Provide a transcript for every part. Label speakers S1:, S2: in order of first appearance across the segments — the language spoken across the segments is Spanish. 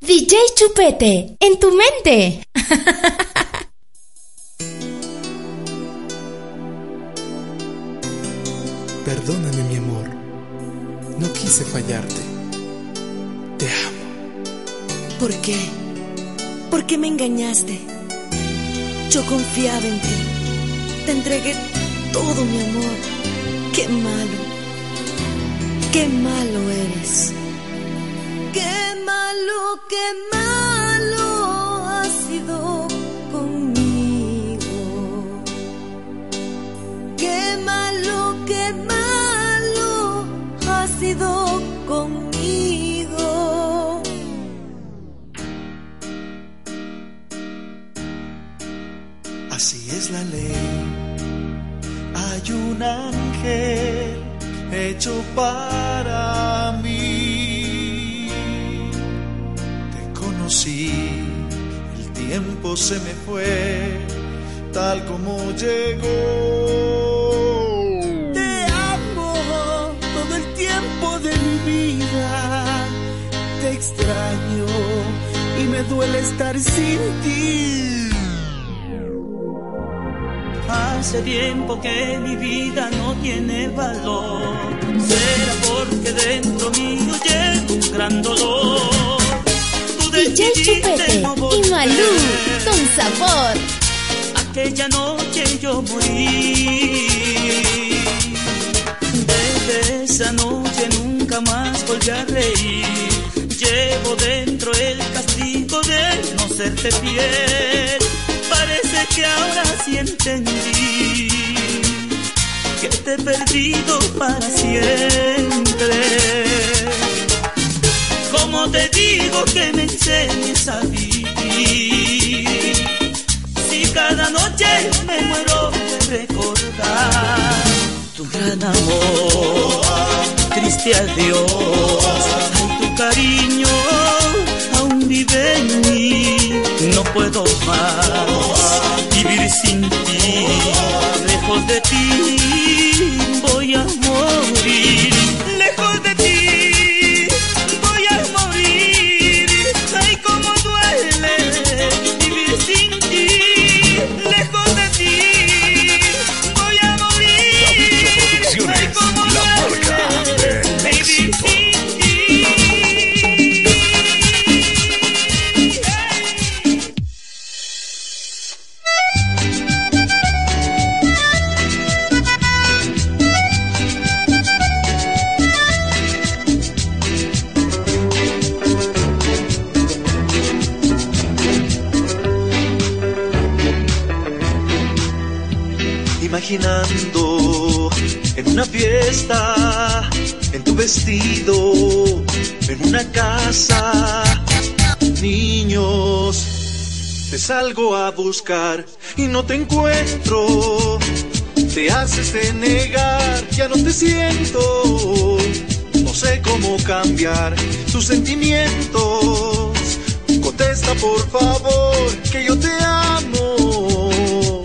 S1: DJ Chupete, en tu mente.
S2: Perdóname mi amor, no quise fallarte. Te amo.
S3: ¿Por qué? ¿Por qué me engañaste? Yo confiaba en ti. Te entregué todo mi amor. Qué malo. Qué malo eres. Qué malo, qué malo ha sido conmigo. Qué malo, qué malo ha sido conmigo.
S4: Así es la ley. Hay un ángel hecho para tiempo se me fue tal como llegó. Te amo todo el tiempo de mi vida. Te extraño y me duele estar sin ti.
S5: Hace tiempo que mi vida no tiene valor. Será porque dentro mío llevo un gran dolor.
S1: DJ Chupete y. Malú, con sabor.
S5: Aquella noche yo morí. Desde esa noche nunca más volví a reír. Llevo dentro el castigo de no serte fiel. Parece que ahora sí entendí que te he perdido para siempre. Como te digo que me enseñes a vivir. Si cada noche me muero de recordar tu gran amor, triste adiós, ay tu cariño aún vive en mí, no puedo más vivir sin ti, lejos de ti voy a morir,
S4: fiesta, en tu vestido, en una casa, niños, te salgo a buscar y no te encuentro. Te haces de negar, ya no te siento. No sé cómo cambiar tus sentimientos. Contesta por favor que yo te amo.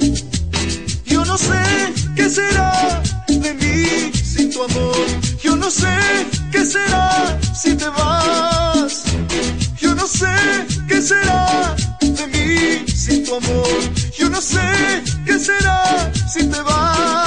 S4: Yo no sé qué será sin tu amor. Yo no sé qué será si te vas. Yo no sé qué será de mí sin tu amor. Yo no sé qué será si te vas.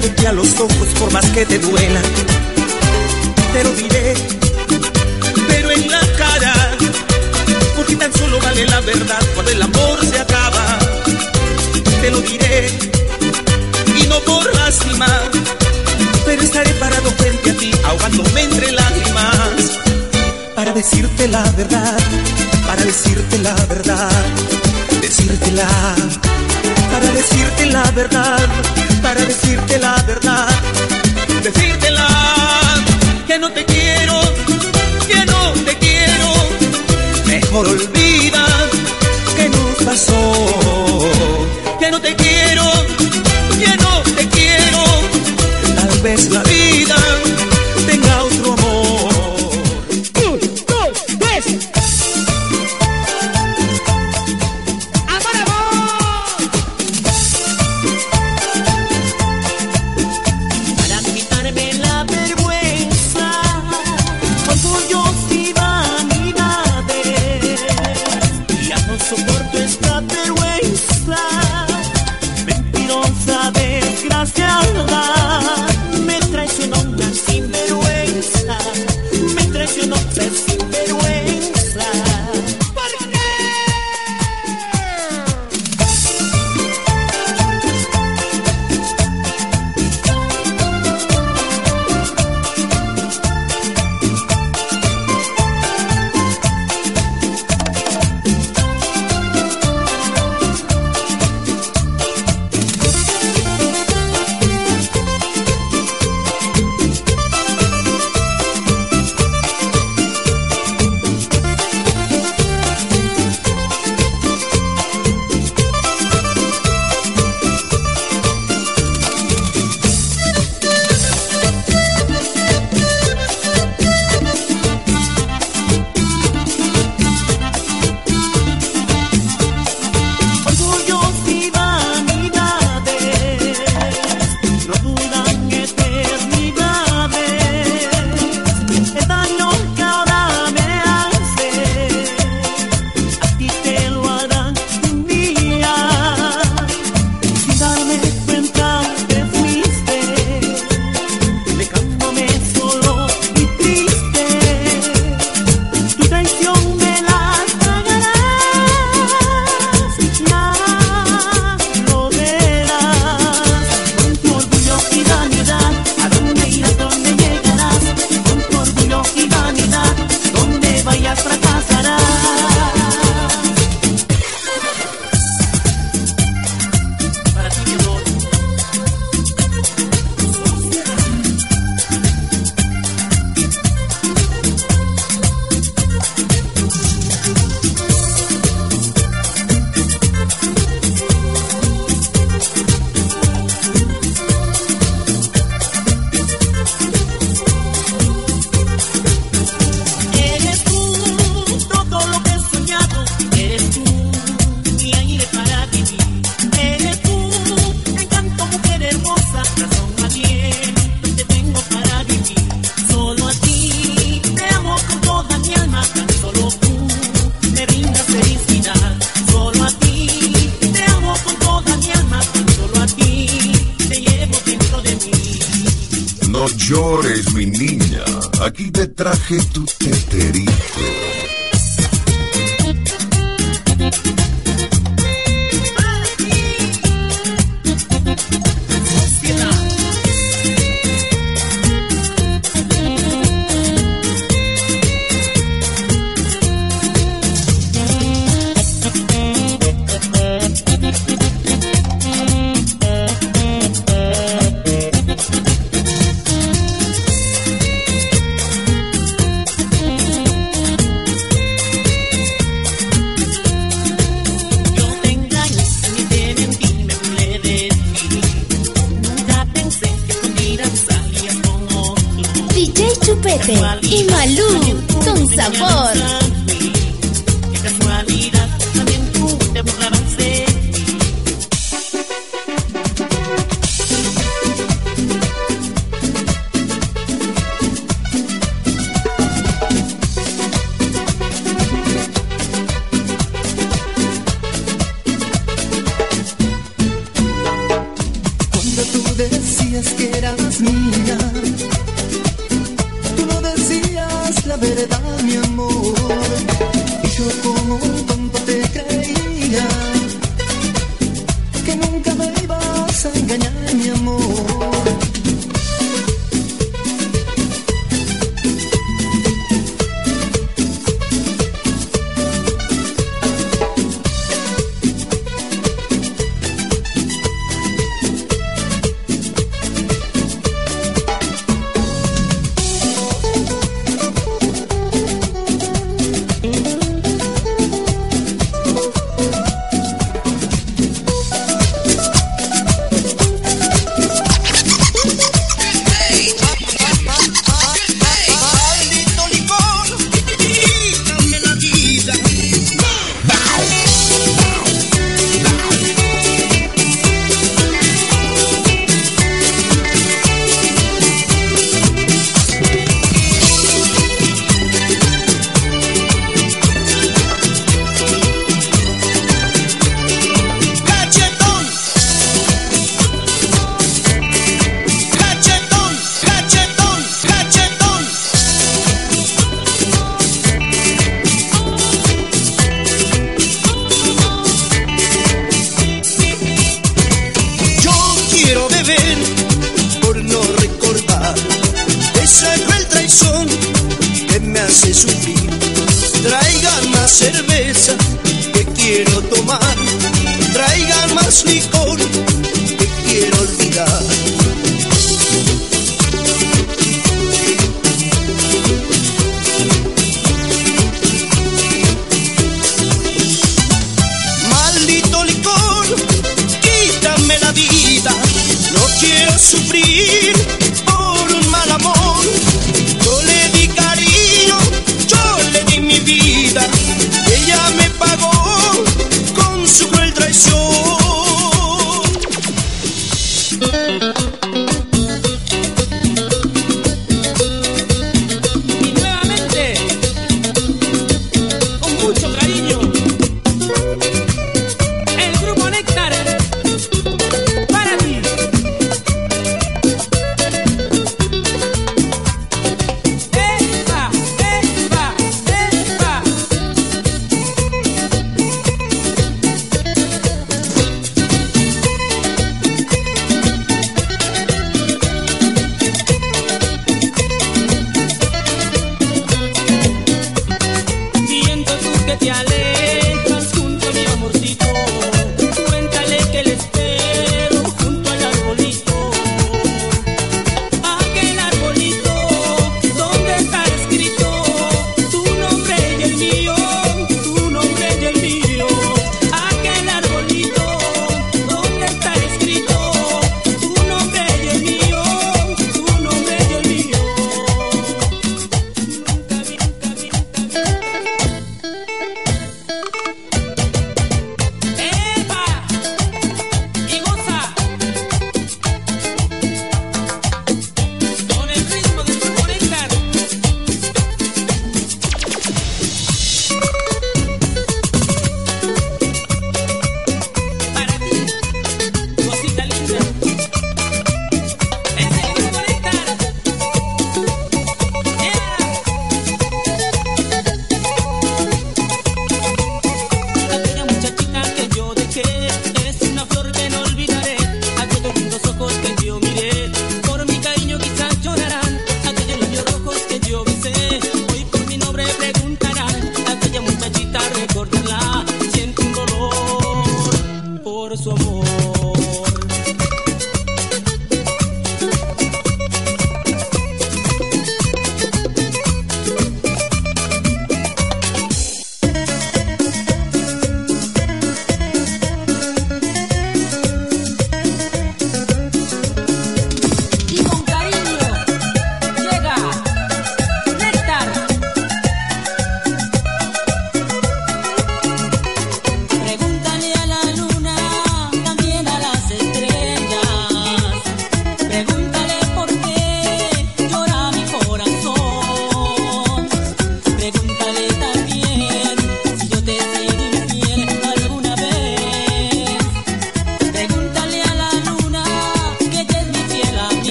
S6: mirándote a los ojos por más que te duela. Te lo diré, pero en la cara, porque tan solo vale la verdad cuando el amor se acaba. Te lo diré, y no por lástima, pero estaré parado frente a ti, ahogándome entre lágrimas, para decirte la verdad, para decirte la verdad, decírtela para decirte la verdad, para decirte la verdad, decírtela que no te quiero, que no te quiero, mejor olvida que nos pasó. No
S7: llores, mi niña. Aquí te traje tu teterito.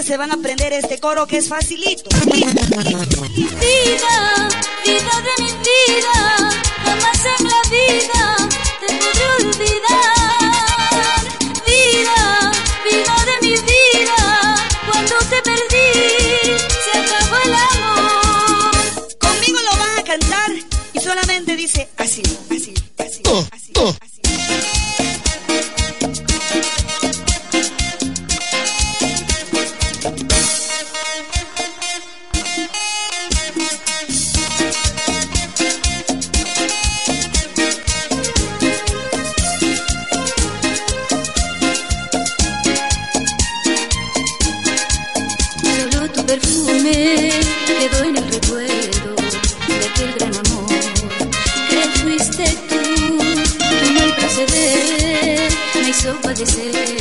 S8: se van a aprender este coro que es facilito.
S9: padecer.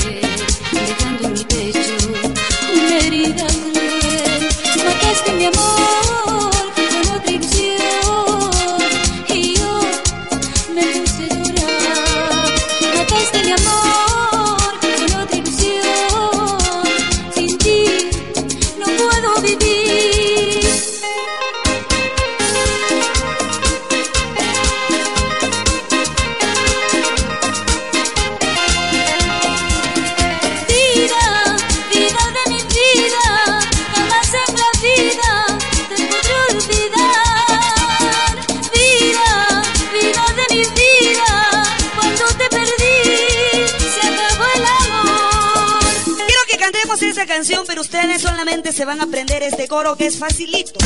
S8: es facilito.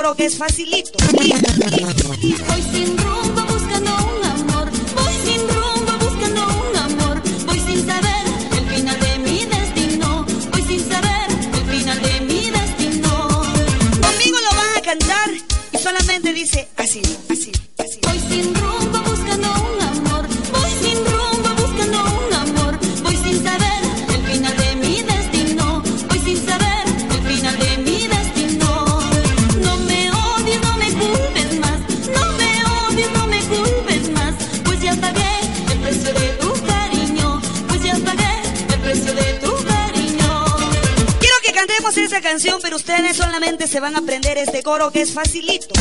S8: coro que es facilito. Y, y, y, se van a aprender este coro que es facilito.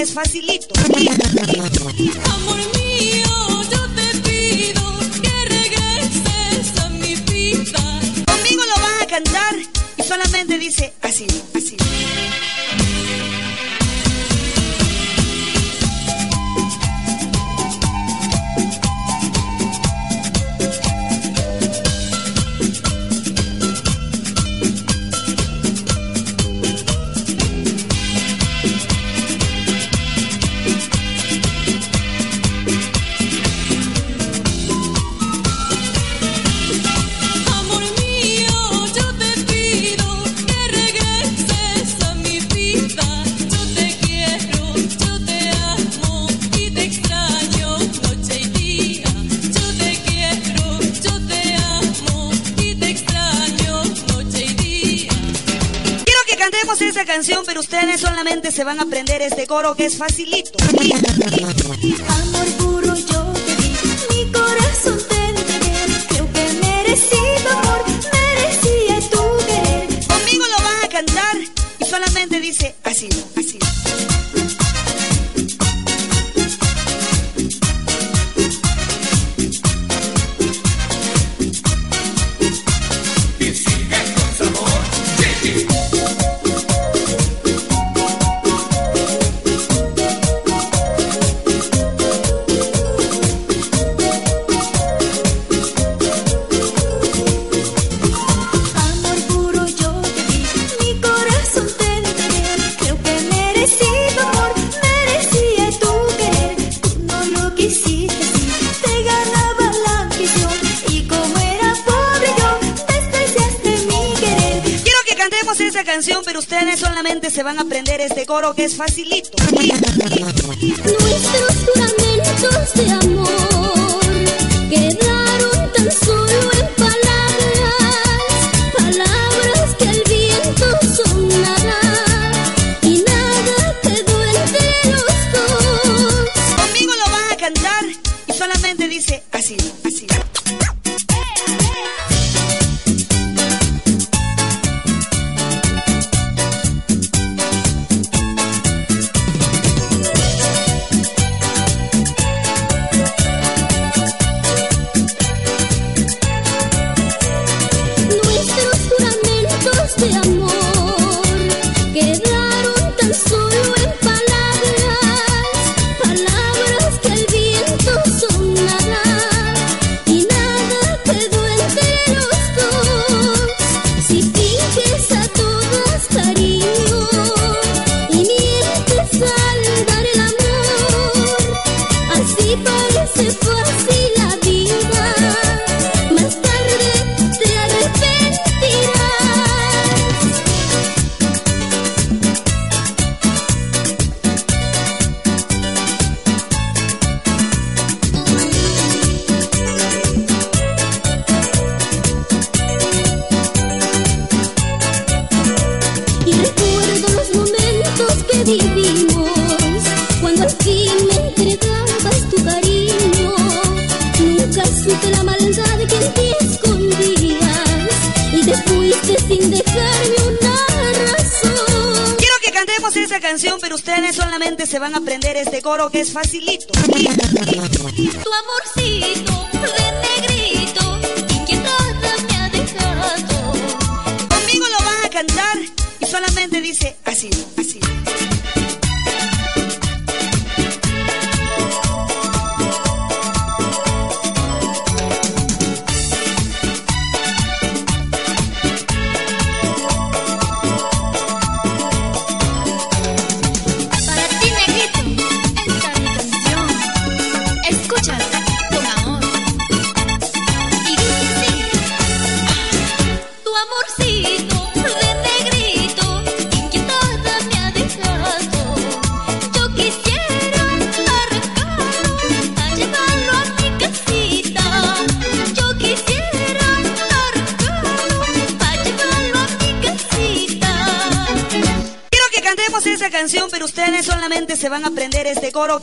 S8: es facilito.
S9: Amor mío, yo te pido que regreses a mi vida.
S8: Conmigo lo vas a cantar y solamente dice así, así. solamente se van a aprender este coro que es facilito. es facilito.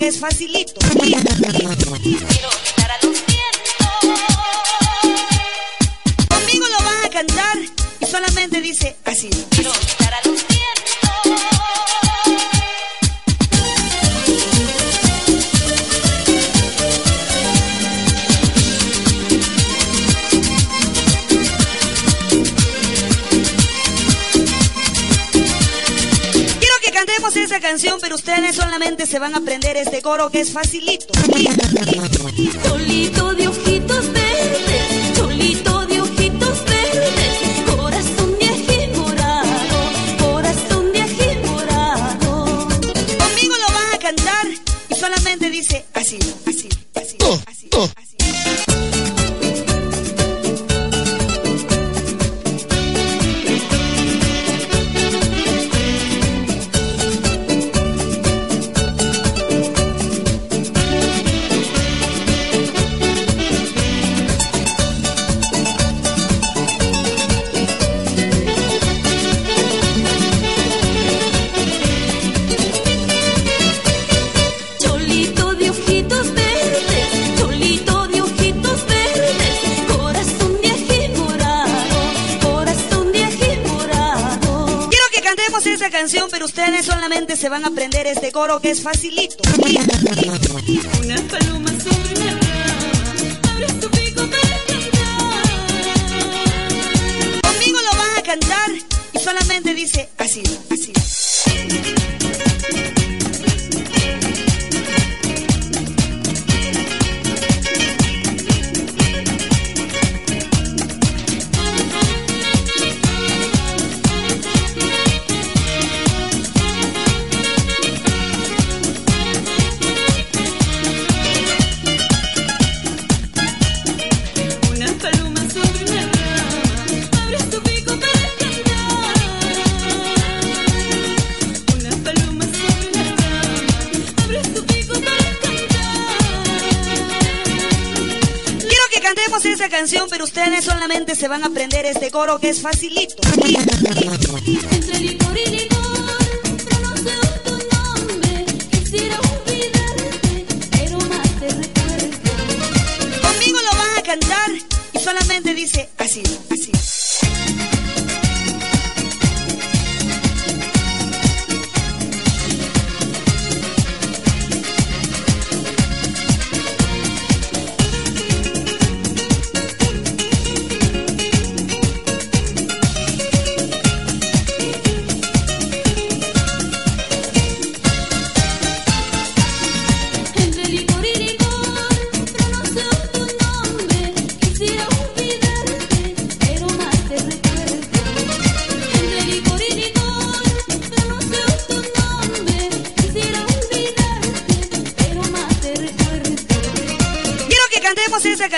S8: es facilito. se van a aprender este coro que es facilito. solamente se van a aprender este coro que es facilito. Unas palomas, se van a aprender este coro que es facilito.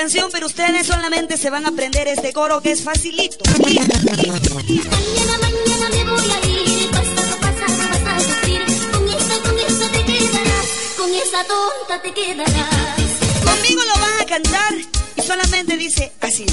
S8: canción, pero ustedes solamente se van a aprender este coro que es facilito.
S9: Mañana, mañana me voy a ir, pasa, pasa, vas a sufrir. Con esta, con esta te quedarás, con esta tonta te quedarás.
S8: Conmigo lo vas a cantar y solamente dice así.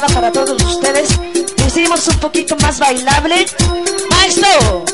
S8: para todos ustedes. Les dimos un poquito más bailable. ¡Maestro!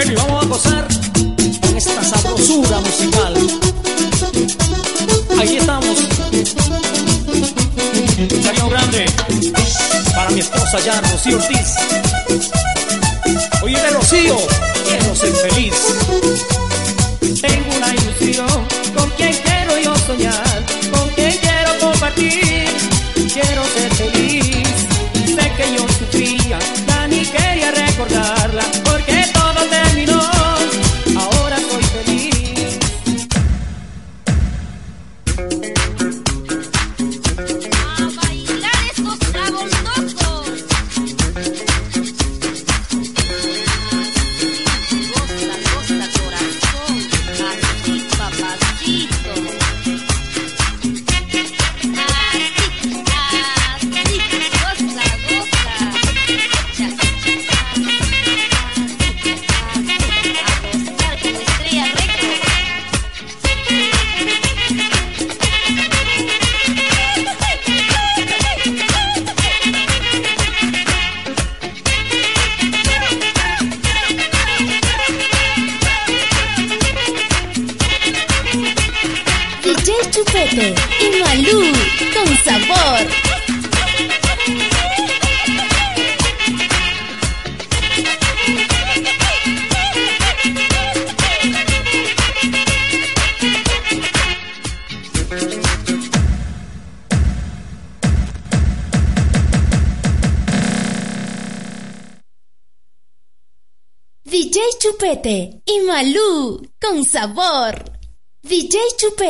S10: Ven
S11: y
S9: vamos a
S12: gozar con
S13: esta
S14: sabrosura musical. Aquí estamos. Un grande para mi esposa ya, Rocío Ortiz. Oye, Rocío, quiero ser feliz.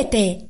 S1: Juguete.